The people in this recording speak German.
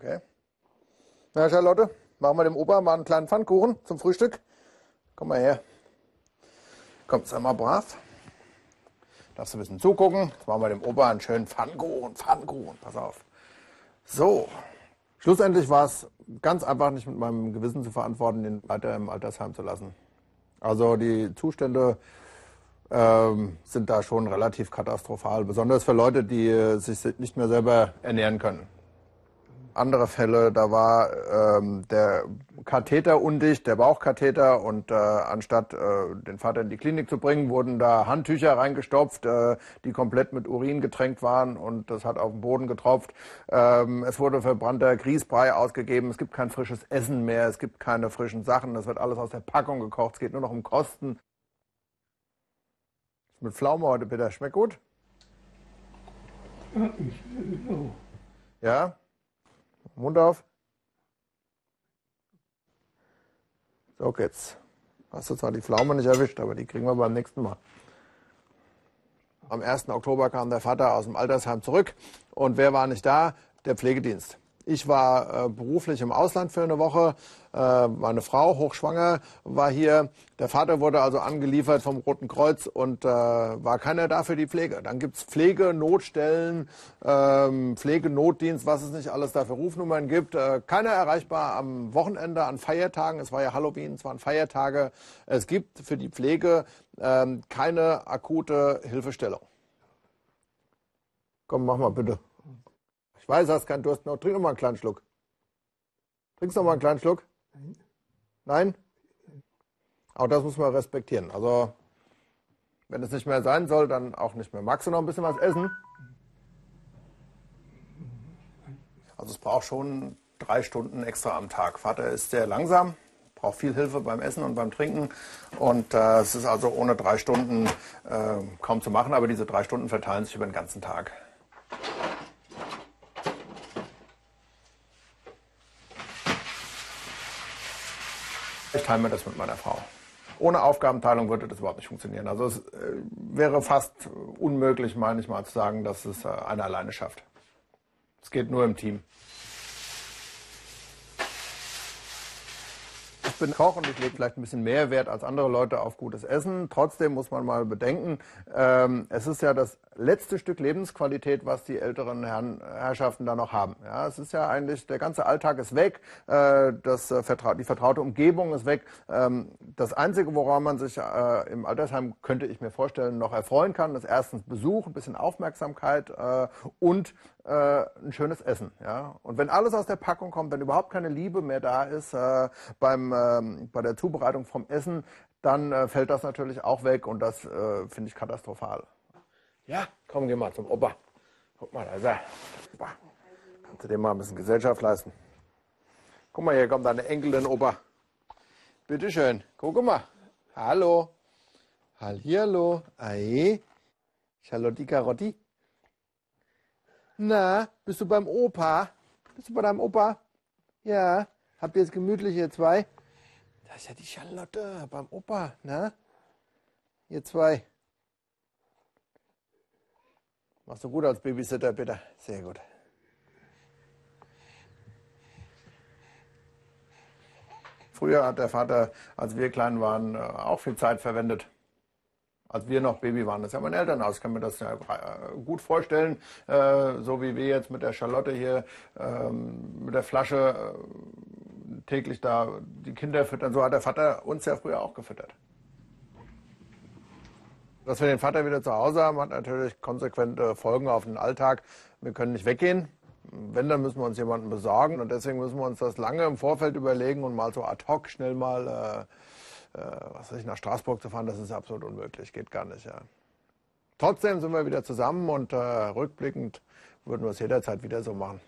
Okay. Na, Charlotte, machen wir dem Opa mal einen kleinen Pfannkuchen zum Frühstück. Komm mal her. Komm, sei mal brav. Darfst du ein bisschen zugucken. Jetzt machen wir dem Opa einen schönen Pfannkuchen, Pfannkuchen. Pass auf. So. Schlussendlich war es ganz einfach nicht mit meinem Gewissen zu verantworten, den weiter im Altersheim zu lassen. Also die Zustände ähm, sind da schon relativ katastrophal, besonders für Leute, die äh, sich nicht mehr selber ernähren können andere Fälle, da war ähm, der Katheter undicht, der Bauchkatheter und äh, anstatt äh, den Vater in die Klinik zu bringen, wurden da Handtücher reingestopft, äh, die komplett mit Urin getränkt waren und das hat auf den Boden getropft. Ähm, es wurde verbrannter Grießbrei ausgegeben, es gibt kein frisches Essen mehr, es gibt keine frischen Sachen, es wird alles aus der Packung gekocht, es geht nur noch um Kosten. Mit Pflaume heute bitte, schmeckt gut? Ja? Mund auf. So geht's. Hast du zwar die Pflaume nicht erwischt, aber die kriegen wir beim nächsten Mal. Am 1. Oktober kam der Vater aus dem Altersheim zurück und wer war nicht da? Der Pflegedienst. Ich war äh, beruflich im Ausland für eine Woche. Äh, meine Frau, hochschwanger, war hier. Der Vater wurde also angeliefert vom Roten Kreuz und äh, war keiner da für die Pflege. Dann gibt's Pflegenotstellen, ähm, Pflegenotdienst, was es nicht alles da für Rufnummern gibt. Äh, keiner erreichbar am Wochenende, an Feiertagen. Es war ja Halloween, es waren Feiertage. Es gibt für die Pflege ähm, keine akute Hilfestellung. Komm, mach mal bitte weiß, hast keinen Durst noch. Trink noch mal einen kleinen Schluck. Trinkst noch mal einen kleinen Schluck? Nein. Nein? Auch das muss man respektieren. Also, wenn es nicht mehr sein soll, dann auch nicht mehr. Magst du noch ein bisschen was essen? Also, es braucht schon drei Stunden extra am Tag. Vater ist sehr langsam, braucht viel Hilfe beim Essen und beim Trinken. Und äh, es ist also ohne drei Stunden äh, kaum zu machen, aber diese drei Stunden verteilen sich über den ganzen Tag. Ich teile mir das mit meiner Frau. Ohne Aufgabenteilung würde das überhaupt nicht funktionieren. Also es äh, wäre fast unmöglich, meine ich mal, zu sagen, dass es äh, einer alleine schafft. Es geht nur im Team. Bin Koch und ich lege vielleicht ein bisschen mehr Wert als andere Leute auf gutes Essen. Trotzdem muss man mal bedenken, ähm, es ist ja das letzte Stück Lebensqualität, was die älteren Herren, Herrschaften da noch haben. Ja, es ist ja eigentlich, der ganze Alltag ist weg, äh, das, äh, die vertraute Umgebung ist weg. Ähm, das Einzige, woran man sich äh, im Altersheim, könnte ich mir vorstellen, noch erfreuen kann, ist erstens Besuch, ein bisschen Aufmerksamkeit äh, und äh, ein schönes Essen. Ja? Und wenn alles aus der Packung kommt, wenn überhaupt keine Liebe mehr da ist äh, beim, äh, bei der Zubereitung vom Essen, dann äh, fällt das natürlich auch weg und das äh, finde ich katastrophal. Ja, komm, geh mal zum Opa. Guck mal, da ist er. Opa. Kannst du dem mal ein bisschen Gesellschaft leisten? Guck mal, hier kommt deine Enkelin, Opa. Bitteschön, guck mal. Hallo. Hallihallo. Ei. Charlotte Carotti. Na, bist du beim Opa? Bist du bei deinem Opa? Ja. Habt ihr es gemütlich, ihr zwei? Da ist ja die Charlotte beim Opa, ne? Ihr zwei. Machst du gut als Babysitter, bitte. Sehr gut. Früher hat der Vater, als wir klein waren, auch viel Zeit verwendet als wir noch Baby waren. Das ist ja mein Elternhaus, ich kann mir das ja äh, gut vorstellen, äh, so wie wir jetzt mit der Charlotte hier ähm, mit der Flasche äh, täglich da die Kinder füttern. So hat der Vater uns ja früher auch gefüttert. Dass wir den Vater wieder zu Hause haben, hat natürlich konsequente Folgen auf den Alltag. Wir können nicht weggehen. Wenn, dann müssen wir uns jemanden besorgen. Und deswegen müssen wir uns das lange im Vorfeld überlegen und mal so ad hoc schnell mal äh, äh, was weiß ich, nach Straßburg zu fahren, das ist absolut unmöglich, geht gar nicht. Ja. Trotzdem sind wir wieder zusammen und äh, rückblickend würden wir es jederzeit wieder so machen.